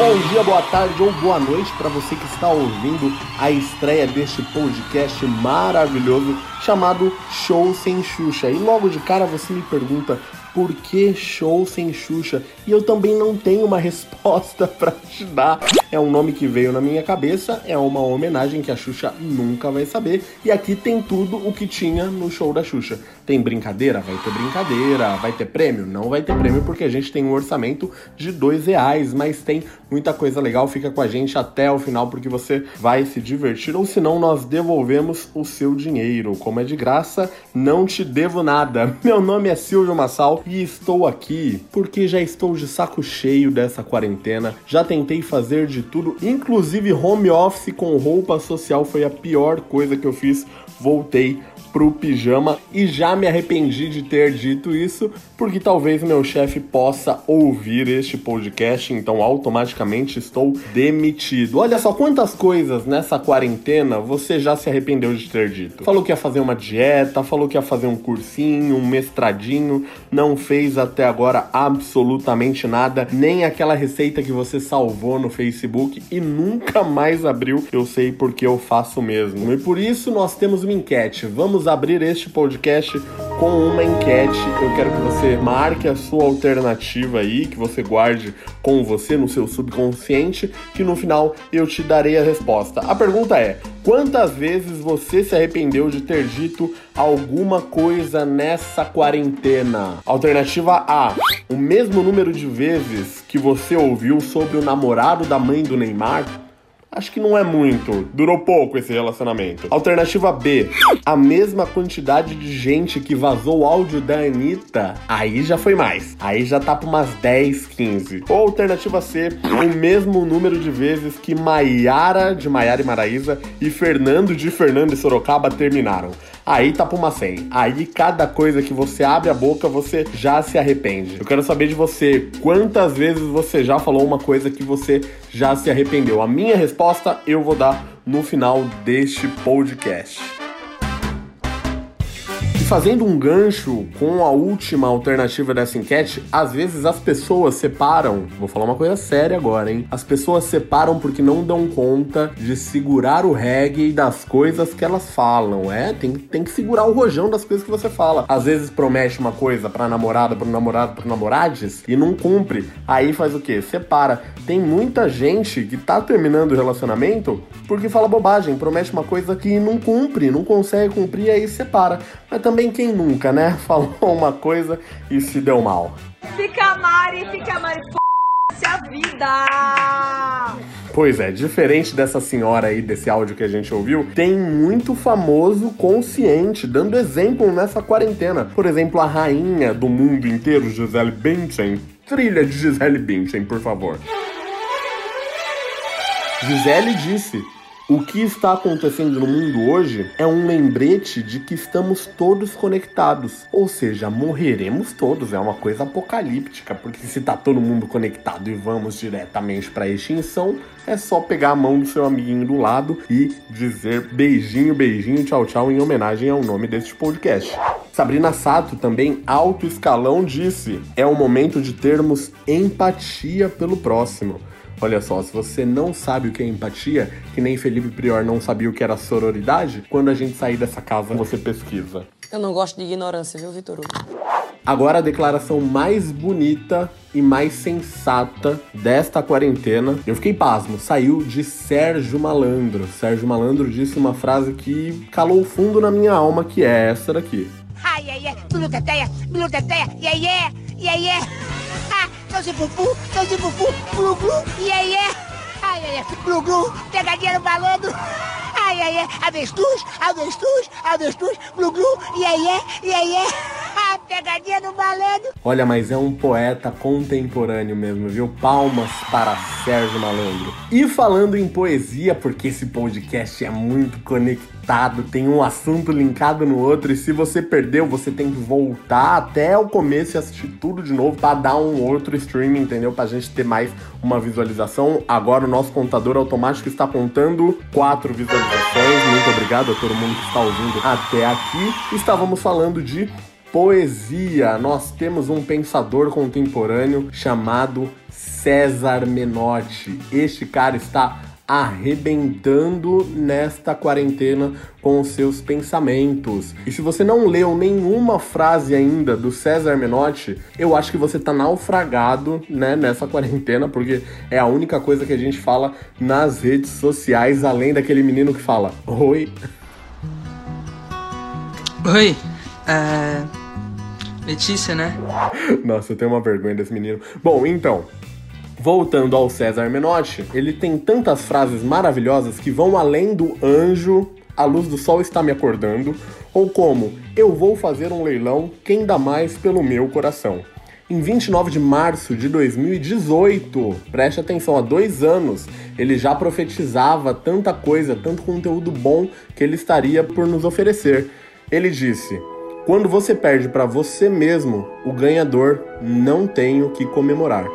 bom dia, boa tarde ou boa noite para você que está ouvindo a estreia deste podcast maravilhoso chamado Show Sem Xuxa. E logo de cara você me pergunta por que show sem Xuxa? E eu também não tenho uma resposta para te dar. É um nome que veio na minha cabeça, é uma homenagem que a Xuxa nunca vai saber. E aqui tem tudo o que tinha no show da Xuxa. Tem brincadeira? Vai ter brincadeira. Vai ter prêmio? Não vai ter prêmio porque a gente tem um orçamento de dois reais, mas tem muita coisa legal. Fica com a gente até o final porque você vai se divertir. Ou senão nós devolvemos o seu dinheiro. Como é de graça, não te devo nada. Meu nome é Silvio Massal e estou aqui porque já estou de saco cheio dessa quarentena. Já tentei fazer de tudo, inclusive home office com roupa social foi a pior coisa que eu fiz. Voltei pro pijama e já me arrependi de ter dito isso, porque talvez meu chefe possa ouvir este podcast, então automaticamente estou demitido. Olha só quantas coisas nessa quarentena você já se arrependeu de ter dito. Falou que ia fazer uma dieta, falou que ia fazer um cursinho, um mestradinho, não fez até agora absolutamente nada, nem aquela receita que você salvou no Facebook e nunca mais abriu. Eu sei porque eu faço mesmo. E por isso nós temos uma enquete. Vamos abrir este podcast com uma enquete. Eu quero que você marque a sua alternativa aí, que você guarde com você no seu subconsciente, que no final eu te darei a resposta. A pergunta é: quantas vezes você se arrependeu de ter dito alguma coisa nessa quarentena? Alternativa A: o mesmo número de vezes que você ouviu sobre o namorado da mãe do Neymar Acho que não é muito. Durou pouco esse relacionamento. Alternativa B. A mesma quantidade de gente que vazou o áudio da Anitta. Aí já foi mais. Aí já tá pra umas 10, 15. Ou alternativa C. O mesmo número de vezes que Maiara de Maiara e Maraísa e Fernando de Fernando e Sorocaba terminaram aí tá pra uma 100. Aí cada coisa que você abre a boca, você já se arrepende. Eu quero saber de você, quantas vezes você já falou uma coisa que você já se arrependeu? A minha resposta eu vou dar no final deste podcast fazendo um gancho com a última alternativa dessa enquete, às vezes as pessoas separam. Vou falar uma coisa séria agora, hein? As pessoas separam porque não dão conta de segurar o reggae das coisas que elas falam. É, tem, tem que segurar o rojão das coisas que você fala. Às vezes promete uma coisa pra namorada, pro namorado, pro namorades e não cumpre. Aí faz o quê? Separa. Tem muita gente que tá terminando o relacionamento porque fala bobagem, promete uma coisa que não cumpre, não consegue cumprir aí separa. Mas também também quem nunca, né? Falou uma coisa e se deu mal. Fica Mari, fica Mari, f a vida! Pois é, diferente dessa senhora aí, desse áudio que a gente ouviu, tem muito famoso consciente, dando exemplo nessa quarentena. Por exemplo, a rainha do mundo inteiro, Gisele Bündchen. Trilha de Gisele Bündchen, por favor. Gisele disse o que está acontecendo no mundo hoje é um lembrete de que estamos todos conectados, ou seja, morreremos todos. É uma coisa apocalíptica, porque se está todo mundo conectado e vamos diretamente para a extinção, é só pegar a mão do seu amiguinho do lado e dizer beijinho, beijinho, tchau, tchau em homenagem ao nome deste podcast. Sabrina Sato, também alto escalão, disse: é o momento de termos empatia pelo próximo. Olha só, se você não sabe o que é empatia, que nem Felipe Prior não sabia o que era sororidade, quando a gente sair dessa casa, você pesquisa. Eu não gosto de ignorância, viu, Vitor Hugo? Agora a declaração mais bonita e mais sensata desta quarentena. Eu fiquei pasmo, saiu de Sérgio Malandro. Sérgio Malandro disse uma frase que calou fundo na minha alma, que é essa daqui. Ai, ai, ai, bluteteia, bluteteia, yeah, yeah, yeah, yeah. Tchauzinho, fufu, tchauzinho, fufu, glu, glu, yeah, yeah. Ai, ai, ai, glu, glu, pegadinha no balando. Ai, ai, ai, avestruz, avestruz, avestruz, glu, glu, yeah, yeah, yeah, yeah. Pegadinha no malandro. Olha, mas é um poeta contemporâneo mesmo, viu? Palmas para Sérgio Malandro. E falando em poesia, porque esse podcast é muito conectado, tem um assunto linkado no outro, e se você perdeu, você tem que voltar até o começo e assistir tudo de novo para dar um outro streaming, entendeu? Pra gente ter mais uma visualização. Agora o nosso contador automático está apontando quatro visualizações. Muito obrigado a todo mundo que está ouvindo até aqui. Estávamos falando de poesia. Nós temos um pensador contemporâneo chamado César Menotti. Este cara está arrebentando nesta quarentena com os seus pensamentos. E se você não leu nenhuma frase ainda do César Menotti, eu acho que você tá naufragado, né, nessa quarentena, porque é a única coisa que a gente fala nas redes sociais, além daquele menino que fala: "Oi". Oi. É... Letícia, né? Nossa, eu tenho uma vergonha desse menino. Bom, então, Voltando ao César Menotti, ele tem tantas frases maravilhosas que vão além do anjo, a luz do sol está me acordando, ou como eu vou fazer um leilão, quem dá mais pelo meu coração. Em 29 de março de 2018, preste atenção, há dois anos, ele já profetizava tanta coisa, tanto conteúdo bom que ele estaria por nos oferecer. Ele disse: Quando você perde para você mesmo, o ganhador não tem o que comemorar.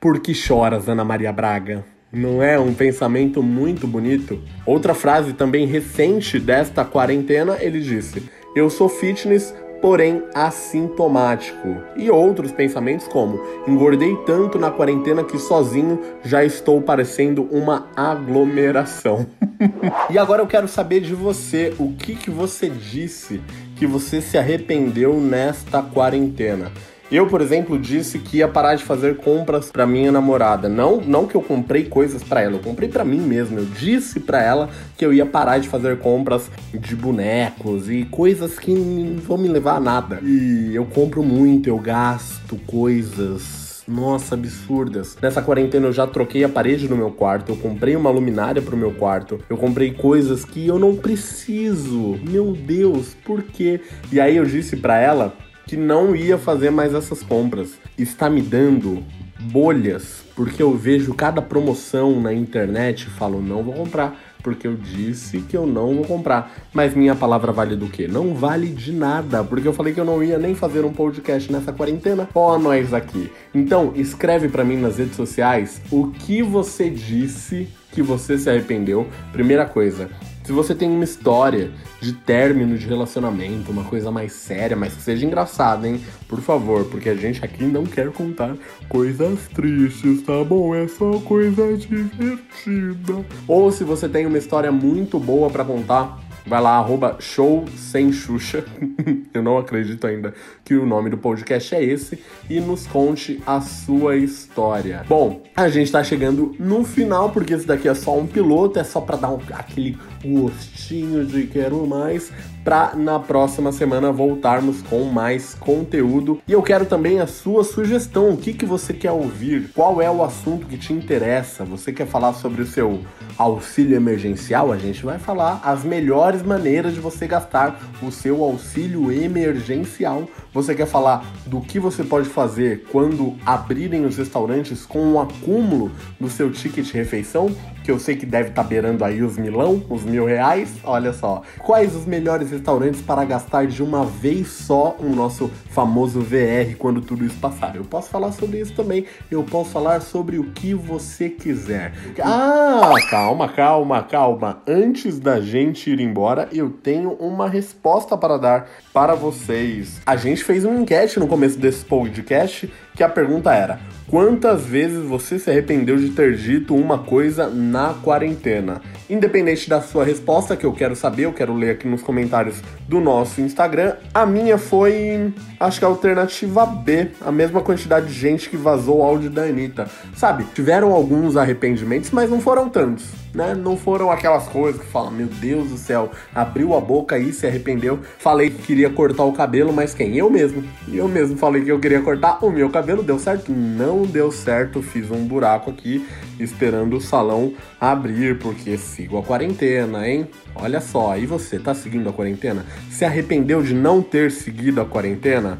Por que choras, Ana Maria Braga? Não é um pensamento muito bonito? Outra frase também recente desta quarentena, ele disse: Eu sou fitness, porém assintomático. E outros pensamentos como: engordei tanto na quarentena que sozinho já estou parecendo uma aglomeração. e agora eu quero saber de você, o que que você disse que você se arrependeu nesta quarentena? Eu, por exemplo, disse que ia parar de fazer compras para minha namorada. Não, não que eu comprei coisas para ela, eu comprei para mim mesmo. Eu disse para ela que eu ia parar de fazer compras de bonecos e coisas que não vão me levar a nada. E eu compro muito, eu gasto coisas nossa, absurdas. Nessa quarentena eu já troquei a parede no meu quarto, eu comprei uma luminária pro meu quarto, eu comprei coisas que eu não preciso. Meu Deus, por quê? E aí eu disse para ela que não ia fazer mais essas compras. Está me dando bolhas, porque eu vejo cada promoção na internet e falo, não vou comprar, porque eu disse que eu não vou comprar. Mas minha palavra vale do quê? Não vale de nada, porque eu falei que eu não ia nem fazer um podcast nessa quarentena. Ó, nós aqui. Então, escreve para mim nas redes sociais o que você disse que você se arrependeu. Primeira coisa, se você tem uma história de término de relacionamento, uma coisa mais séria, mas que seja engraçada, hein? Por favor, porque a gente aqui não quer contar coisas tristes, tá bom? É só coisa divertida. Ou se você tem uma história muito boa para contar, Vai lá, arroba show sem Xuxa. Eu não acredito ainda que o nome do podcast é esse. E nos conte a sua história. Bom, a gente tá chegando no final, porque esse daqui é só um piloto, é só para dar um, aquele gostinho de quero mais para na próxima semana voltarmos com mais conteúdo. E eu quero também a sua sugestão. O que, que você quer ouvir? Qual é o assunto que te interessa? Você quer falar sobre o seu auxílio emergencial? A gente vai falar as melhores maneiras de você gastar o seu auxílio emergencial. Você quer falar do que você pode fazer quando abrirem os restaurantes com o um acúmulo do seu ticket refeição? Que eu sei que deve estar tá beirando aí os milão, os mil reais. Olha só. Quais os melhores restaurantes para gastar de uma vez só o nosso famoso VR quando tudo isso passar. Eu posso falar sobre isso também. Eu posso falar sobre o que você quiser. Ah, calma, calma, calma. Antes da gente ir embora, eu tenho uma resposta para dar para vocês. A gente fez uma enquete no começo desse podcast que a pergunta era: quantas vezes você se arrependeu de ter dito uma coisa na quarentena? Independente da sua resposta, que eu quero saber, eu quero ler aqui nos comentários do nosso Instagram. A minha foi, acho que a alternativa B, a mesma quantidade de gente que vazou o áudio da Anitta. Sabe, tiveram alguns arrependimentos, mas não foram tantos né? Não foram aquelas coisas que falam, meu Deus do céu, abriu a boca e se arrependeu. Falei que queria cortar o cabelo, mas quem? Eu mesmo. Eu mesmo falei que eu queria cortar o meu cabelo, deu certo? Não deu certo, fiz um buraco aqui esperando o salão abrir, porque sigo a quarentena, hein? Olha só, e você, tá seguindo a quarentena? Se arrependeu de não ter seguido a quarentena?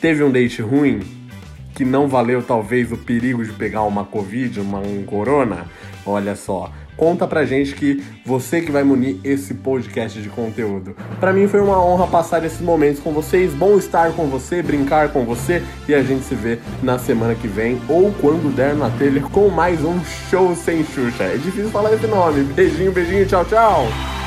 Teve um date ruim? Que não valeu talvez o perigo de pegar uma Covid, uma, um corona? Olha só, Conta pra gente que você que vai munir esse podcast de conteúdo. Para mim foi uma honra passar esses momentos com vocês. Bom estar com você, brincar com você e a gente se vê na semana que vem ou quando der na telha com mais um show sem Xuxa. É difícil falar esse nome. Beijinho, beijinho, tchau, tchau.